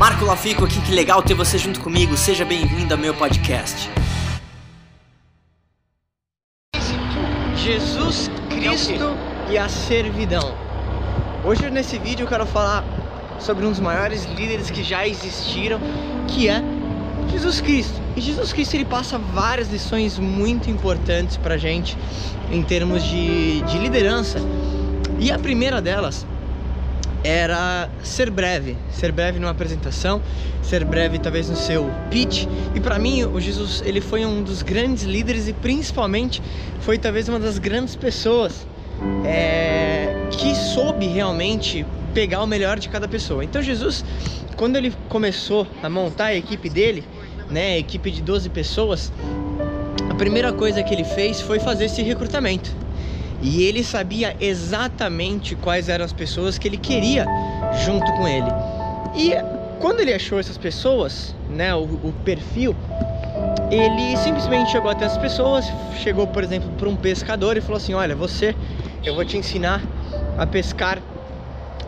Marco Lafico aqui, que legal ter você junto comigo. Seja bem-vindo ao meu podcast. Jesus Cristo e a servidão. Hoje nesse vídeo eu quero falar sobre um dos maiores líderes que já existiram, que é Jesus Cristo. E Jesus Cristo ele passa várias lições muito importantes pra gente em termos de, de liderança. E a primeira delas era ser breve, ser breve numa apresentação, ser breve talvez no seu pitch. E para mim, o Jesus, ele foi um dos grandes líderes e principalmente foi talvez uma das grandes pessoas é, que soube realmente pegar o melhor de cada pessoa. Então Jesus, quando ele começou a montar a equipe dele, né, a equipe de 12 pessoas, a primeira coisa que ele fez foi fazer esse recrutamento. E ele sabia exatamente quais eram as pessoas que ele queria junto com ele. E quando ele achou essas pessoas, né, o, o perfil, ele simplesmente chegou até as pessoas, chegou, por exemplo, para um pescador e falou assim: "Olha, você, eu vou te ensinar a pescar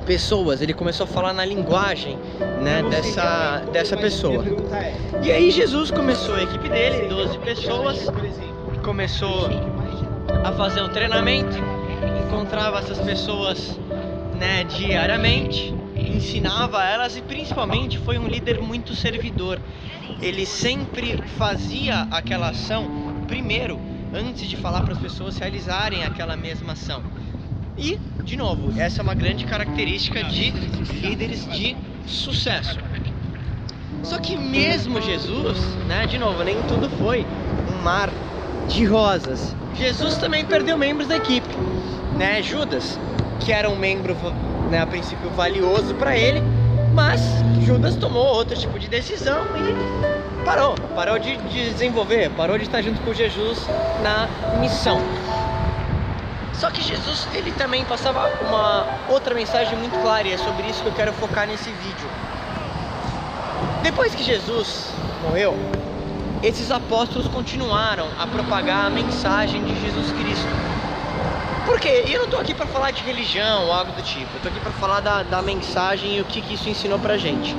pessoas". Ele começou a falar na linguagem, né, dessa dessa pessoa. E aí Jesus começou a equipe dele, 12 pessoas, começou a fazer um treinamento, encontrava essas pessoas né, diariamente, ensinava elas e principalmente foi um líder muito servidor. Ele sempre fazia aquela ação primeiro, antes de falar para as pessoas realizarem aquela mesma ação. E, de novo, essa é uma grande característica de líderes de sucesso. Só que mesmo Jesus, né, de novo, nem tudo foi um mar de rosas. Jesus também perdeu membros da equipe, né? Judas, que era um membro, né, a princípio valioso para ele, mas Judas tomou outro tipo de decisão e parou, parou de, de desenvolver, parou de estar junto com Jesus na missão. Só que Jesus, ele também passava uma outra mensagem muito clara e é sobre isso que eu quero focar nesse vídeo. Depois que Jesus morreu, esses apóstolos continuaram a propagar a mensagem de Jesus Cristo. Por quê? Eu não estou aqui para falar de religião ou algo do tipo. Eu aqui para falar da, da mensagem e o que, que isso ensinou pra gente.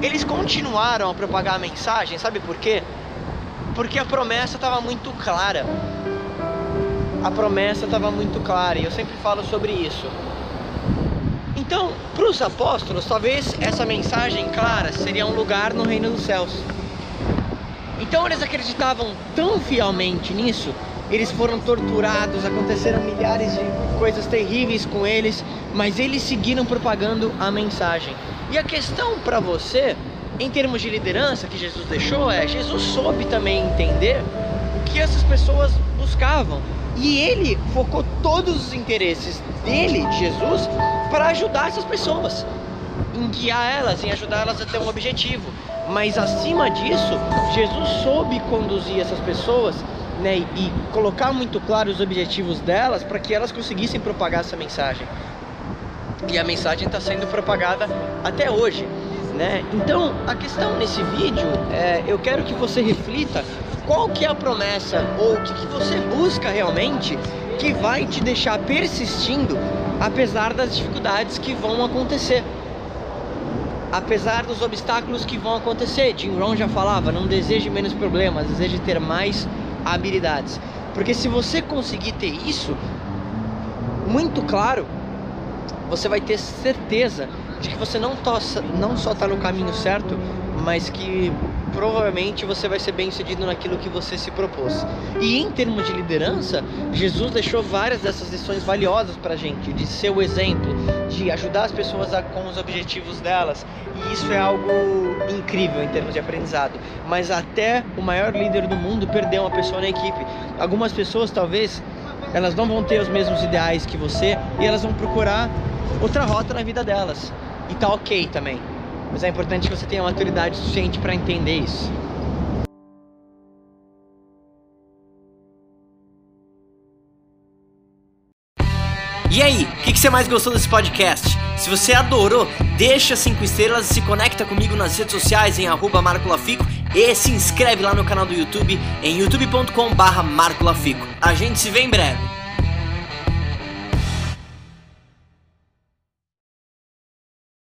Eles continuaram a propagar a mensagem, sabe por quê? Porque a promessa estava muito clara. A promessa estava muito clara e eu sempre falo sobre isso. Então, para os apóstolos, talvez essa mensagem clara seria um lugar no reino dos céus. Então eles acreditavam tão fielmente nisso, eles foram torturados, aconteceram milhares de coisas terríveis com eles, mas eles seguiram propagando a mensagem. E a questão para você, em termos de liderança que Jesus deixou, é: Jesus soube também entender o que essas pessoas buscavam. E ele focou todos os interesses dele, Jesus, para ajudar essas pessoas, em guiar elas, em ajudar elas a ter um objetivo. Mas acima disso, Jesus soube conduzir essas pessoas né, e colocar muito claro os objetivos delas para que elas conseguissem propagar essa mensagem. E a mensagem está sendo propagada até hoje. Né? Então, a questão nesse vídeo é, eu quero que você reflita qual que é a promessa ou o que, que você busca realmente que vai te deixar persistindo apesar das dificuldades que vão acontecer apesar dos obstáculos que vão acontecer. Jim Rohn já falava, não deseje menos problemas, deseje ter mais habilidades. Porque se você conseguir ter isso muito claro, você vai ter certeza de que você não, tossa, não só está no caminho certo, mas que provavelmente você vai ser bem sucedido naquilo que você se propôs. E em termos de liderança, Jesus deixou várias dessas lições valiosas para a gente, de ser o exemplo, de ajudar as pessoas a, com os objetivos delas. E isso é algo incrível em termos de aprendizado. Mas até o maior líder do mundo perdeu uma pessoa na equipe. Algumas pessoas talvez elas não vão ter os mesmos ideais que você e elas vão procurar outra rota na vida delas. E tá ok também. Mas é importante que você tenha maturidade suficiente para entender isso. E aí, o que, que, você mais gostou desse podcast? Se você adorou, deixa 5 estrelas e se conecta comigo nas redes sociais em arroba marcolafico e se inscreve lá no canal do YouTube em youtube.com barra marcolafico. A gente se vê em breve.